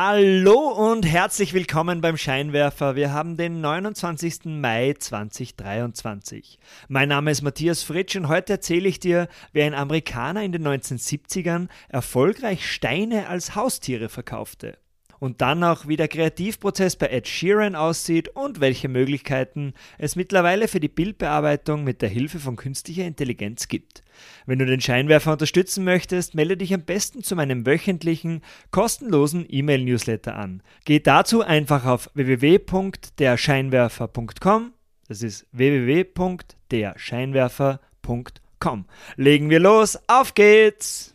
Hallo und herzlich willkommen beim Scheinwerfer. Wir haben den 29. Mai 2023. Mein Name ist Matthias Fritsch und heute erzähle ich dir, wie ein Amerikaner in den 1970ern erfolgreich Steine als Haustiere verkaufte. Und dann auch, wie der Kreativprozess bei Ed Sheeran aussieht und welche Möglichkeiten es mittlerweile für die Bildbearbeitung mit der Hilfe von künstlicher Intelligenz gibt. Wenn du den Scheinwerfer unterstützen möchtest, melde dich am besten zu meinem wöchentlichen, kostenlosen E-Mail-Newsletter an. Geh dazu einfach auf www.derscheinwerfer.com. Das ist www.derscheinwerfer.com. Legen wir los, auf geht's!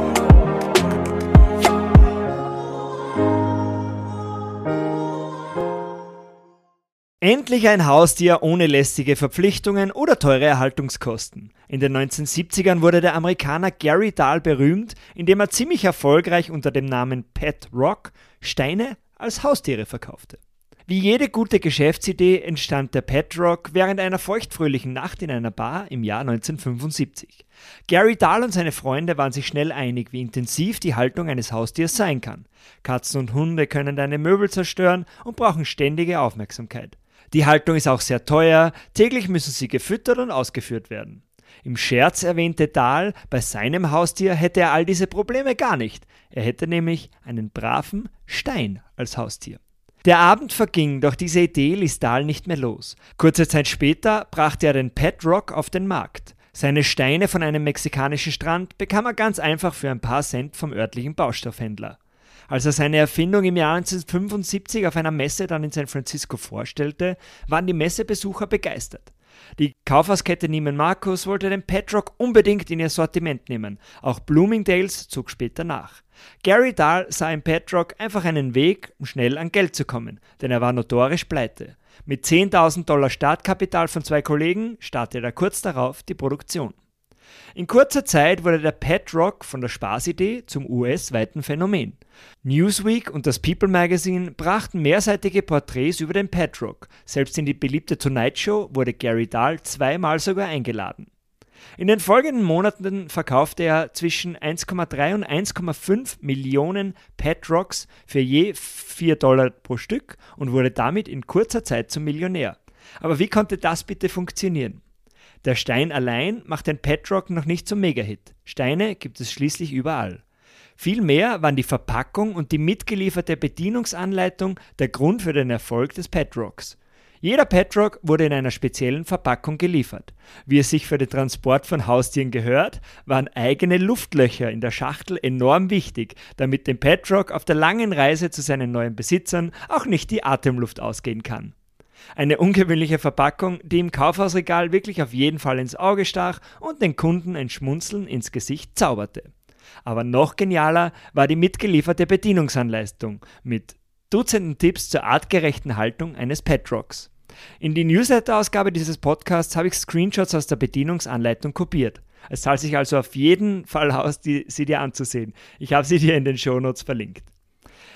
Endlich ein Haustier ohne lästige Verpflichtungen oder teure Erhaltungskosten. In den 1970ern wurde der Amerikaner Gary Dahl berühmt, indem er ziemlich erfolgreich unter dem Namen Pet Rock Steine als Haustiere verkaufte. Wie jede gute Geschäftsidee entstand der Pet Rock während einer feuchtfröhlichen Nacht in einer Bar im Jahr 1975. Gary Dahl und seine Freunde waren sich schnell einig, wie intensiv die Haltung eines Haustiers sein kann. Katzen und Hunde können deine Möbel zerstören und brauchen ständige Aufmerksamkeit. Die Haltung ist auch sehr teuer, täglich müssen sie gefüttert und ausgeführt werden. Im Scherz erwähnte Dahl, bei seinem Haustier hätte er all diese Probleme gar nicht. Er hätte nämlich einen braven Stein als Haustier. Der Abend verging, doch diese Idee ließ Dahl nicht mehr los. Kurze Zeit später brachte er den Pet Rock auf den Markt. Seine Steine von einem mexikanischen Strand bekam er ganz einfach für ein paar Cent vom örtlichen Baustoffhändler. Als er seine Erfindung im Jahr 1975 auf einer Messe dann in San Francisco vorstellte, waren die Messebesucher begeistert. Die Kaufhauskette Neiman Marcus wollte den Petrock unbedingt in ihr Sortiment nehmen. Auch Bloomingdale's zog später nach. Gary Dahl sah im Petrock einfach einen Weg, um schnell an Geld zu kommen, denn er war notorisch pleite. Mit 10.000 Dollar Startkapital von zwei Kollegen startete er kurz darauf die Produktion. In kurzer Zeit wurde der Pet Rock von der Spaßidee zum US-weiten Phänomen. Newsweek und das People Magazine brachten mehrseitige Porträts über den Pet Rock. Selbst in die beliebte Tonight Show wurde Gary Dahl zweimal sogar eingeladen. In den folgenden Monaten verkaufte er zwischen 1,3 und 1,5 Millionen Pet Rocks für je 4 Dollar pro Stück und wurde damit in kurzer Zeit zum Millionär. Aber wie konnte das bitte funktionieren? Der Stein allein macht den Petrock noch nicht zum Megahit. Steine gibt es schließlich überall. Vielmehr waren die Verpackung und die mitgelieferte Bedienungsanleitung der Grund für den Erfolg des Petrocks. Jeder Petrock wurde in einer speziellen Verpackung geliefert. Wie es sich für den Transport von Haustieren gehört, waren eigene Luftlöcher in der Schachtel enorm wichtig, damit dem Petrock auf der langen Reise zu seinen neuen Besitzern auch nicht die Atemluft ausgehen kann. Eine ungewöhnliche Verpackung, die im Kaufhausregal wirklich auf jeden Fall ins Auge stach und den Kunden ein Schmunzeln ins Gesicht zauberte. Aber noch genialer war die mitgelieferte Bedienungsanleitung mit Dutzenden Tipps zur artgerechten Haltung eines Petrocks. In die Newsletter-Ausgabe dieses Podcasts habe ich Screenshots aus der Bedienungsanleitung kopiert. Es zahlt sich also auf jeden Fall aus, die, sie dir anzusehen. Ich habe sie dir in den Shownotes verlinkt.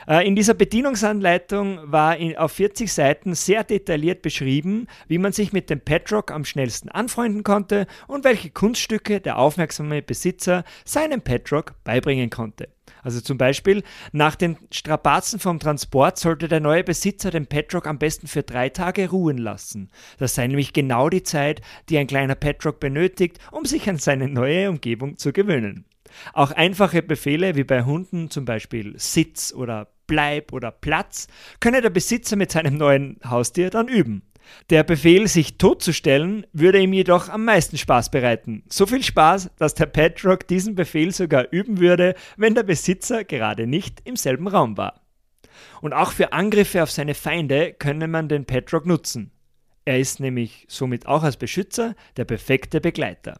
Äh, in dieser Bedienungsanleitung war auf 40 Seiten sehr detailliert beschrieben, wie man sich mit dem Petrock am schnellsten anfreunden konnte und welche Kunststücke der aufmerksame Besitzer seinem Petrock beibringen konnte. Also zum Beispiel, nach den Strapazen vom Transport sollte der neue Besitzer den Petrock am besten für drei Tage ruhen lassen. Das sei nämlich genau die Zeit, die ein kleiner Petrock benötigt, um sich an seine neue Umgebung zu gewöhnen. Auch einfache Befehle wie bei Hunden, zum Beispiel Sitz oder Bleib oder Platz, könne der Besitzer mit seinem neuen Haustier dann üben. Der Befehl, sich totzustellen, würde ihm jedoch am meisten Spaß bereiten. So viel Spaß, dass der Petrock diesen Befehl sogar üben würde, wenn der Besitzer gerade nicht im selben Raum war. Und auch für Angriffe auf seine Feinde könne man den Petrock nutzen. Er ist nämlich somit auch als Beschützer der perfekte Begleiter.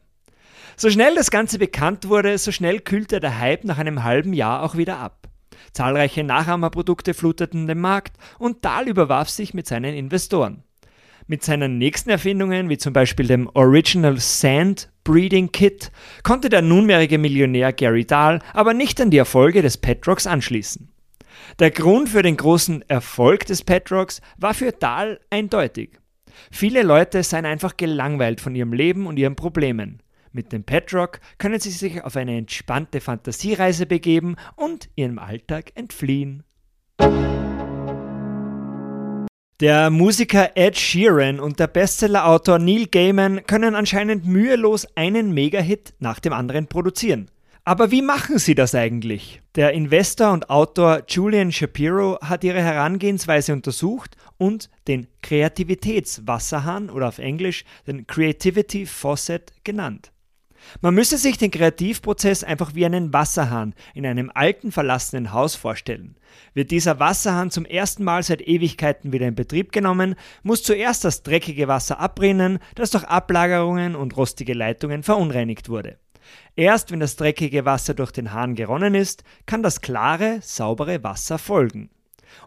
So schnell das Ganze bekannt wurde, so schnell kühlte der Hype nach einem halben Jahr auch wieder ab. Zahlreiche Nachahmerprodukte fluteten den Markt und Dahl überwarf sich mit seinen Investoren. Mit seinen nächsten Erfindungen, wie zum Beispiel dem Original Sand Breeding Kit, konnte der nunmehrige Millionär Gary Dahl aber nicht an die Erfolge des Petrocks anschließen. Der Grund für den großen Erfolg des Petrocks war für Dahl eindeutig. Viele Leute seien einfach gelangweilt von ihrem Leben und ihren Problemen. Mit dem Petrock können sie sich auf eine entspannte Fantasiereise begeben und ihrem Alltag entfliehen. Der Musiker Ed Sheeran und der Bestsellerautor Neil Gaiman können anscheinend mühelos einen Megahit nach dem anderen produzieren. Aber wie machen sie das eigentlich? Der Investor und Autor Julian Shapiro hat ihre Herangehensweise untersucht und den Kreativitätswasserhahn oder auf Englisch den Creativity Faucet genannt. Man müsse sich den Kreativprozess einfach wie einen Wasserhahn in einem alten verlassenen Haus vorstellen. Wird dieser Wasserhahn zum ersten Mal seit Ewigkeiten wieder in Betrieb genommen, muss zuerst das dreckige Wasser abbrennen, das durch Ablagerungen und rostige Leitungen verunreinigt wurde. Erst wenn das dreckige Wasser durch den Hahn geronnen ist, kann das klare, saubere Wasser folgen.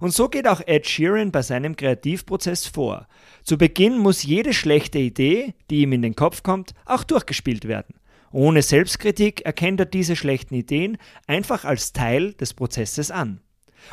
Und so geht auch Ed Sheeran bei seinem Kreativprozess vor. Zu Beginn muss jede schlechte Idee, die ihm in den Kopf kommt, auch durchgespielt werden. Ohne Selbstkritik erkennt er diese schlechten Ideen einfach als Teil des Prozesses an.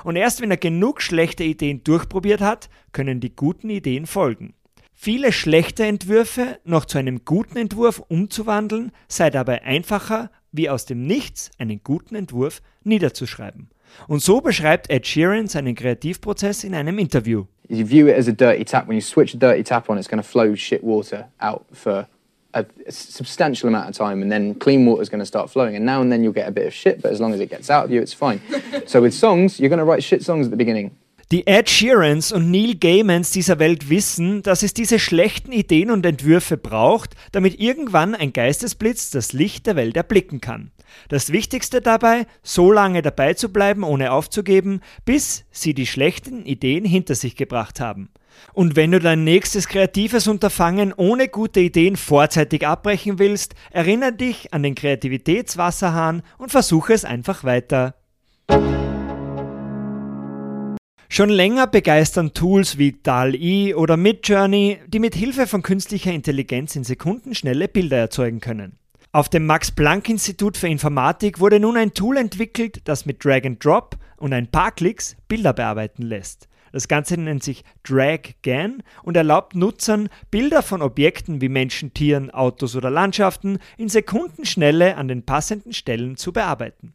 Und erst wenn er genug schlechte Ideen durchprobiert hat, können die guten Ideen folgen. Viele schlechte Entwürfe noch zu einem guten Entwurf umzuwandeln, sei dabei einfacher, wie aus dem Nichts einen guten Entwurf niederzuschreiben. Und so beschreibt Ed Sheeran seinen Kreativprozess in einem Interview. You view it as a dirty tap. When you switch a dirty tap on, it's going to flow shit water out for a, substantial amount of time, and then clean water is going to start flowing. And now and then you'll get a bit of shit, but as long as it gets out of you, it's fine. so with songs, you're going to write shit songs at the beginning. Die Ed Sheerans und Neil Gaimans dieser Welt wissen, dass es diese schlechten Ideen und Entwürfe braucht, damit irgendwann ein Geistesblitz das Licht der Welt erblicken kann. Das Wichtigste dabei, so lange dabei zu bleiben, ohne aufzugeben, bis sie die schlechten Ideen hinter sich gebracht haben. Und wenn du dein nächstes kreatives Unterfangen ohne gute Ideen vorzeitig abbrechen willst, erinnere dich an den Kreativitätswasserhahn und versuche es einfach weiter. Schon länger begeistern Tools wie DAL-E oder Midjourney, die mit Hilfe von künstlicher Intelligenz in Sekundenschnelle Bilder erzeugen können. Auf dem Max-Planck-Institut für Informatik wurde nun ein Tool entwickelt, das mit Drag and Drop und ein paar Klicks Bilder bearbeiten lässt. Das Ganze nennt sich DragGAN und erlaubt Nutzern, Bilder von Objekten wie Menschen, Tieren, Autos oder Landschaften in Sekundenschnelle an den passenden Stellen zu bearbeiten.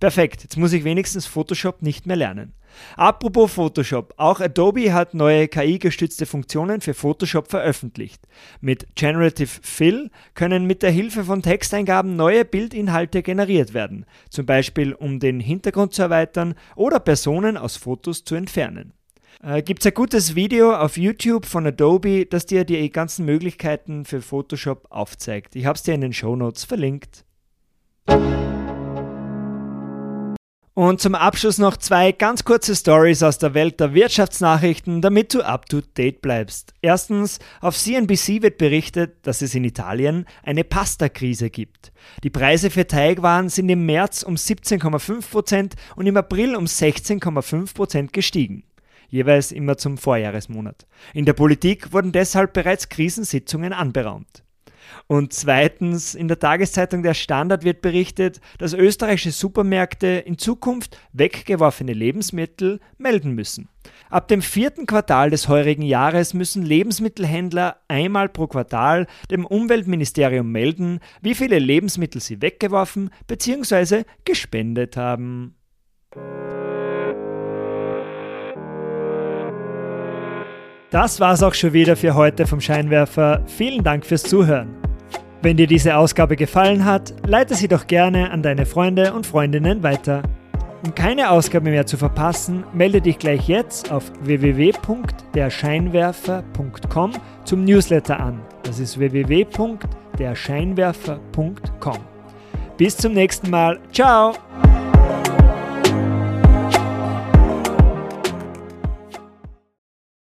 Perfekt, jetzt muss ich wenigstens Photoshop nicht mehr lernen. Apropos Photoshop, auch Adobe hat neue KI-gestützte Funktionen für Photoshop veröffentlicht. Mit Generative Fill können mit der Hilfe von Texteingaben neue Bildinhalte generiert werden, zum Beispiel um den Hintergrund zu erweitern oder Personen aus Fotos zu entfernen. Äh, Gibt es ein gutes Video auf YouTube von Adobe, das dir die ganzen Möglichkeiten für Photoshop aufzeigt. Ich habe es dir in den Show Notes verlinkt. Und zum Abschluss noch zwei ganz kurze Stories aus der Welt der Wirtschaftsnachrichten, damit du up to date bleibst. Erstens, auf CNBC wird berichtet, dass es in Italien eine Pasta-Krise gibt. Die Preise für Teigwaren sind im März um 17,5% und im April um 16,5% gestiegen. Jeweils immer zum Vorjahresmonat. In der Politik wurden deshalb bereits Krisensitzungen anberaumt. Und zweitens, in der Tageszeitung Der Standard wird berichtet, dass österreichische Supermärkte in Zukunft weggeworfene Lebensmittel melden müssen. Ab dem vierten Quartal des heurigen Jahres müssen Lebensmittelhändler einmal pro Quartal dem Umweltministerium melden, wie viele Lebensmittel sie weggeworfen bzw. gespendet haben. Das war's auch schon wieder für heute vom Scheinwerfer. Vielen Dank fürs Zuhören. Wenn dir diese Ausgabe gefallen hat, leite sie doch gerne an deine Freunde und Freundinnen weiter. Um keine Ausgabe mehr zu verpassen, melde dich gleich jetzt auf www.derscheinwerfer.com zum Newsletter an. Das ist www.derscheinwerfer.com. Bis zum nächsten Mal. Ciao!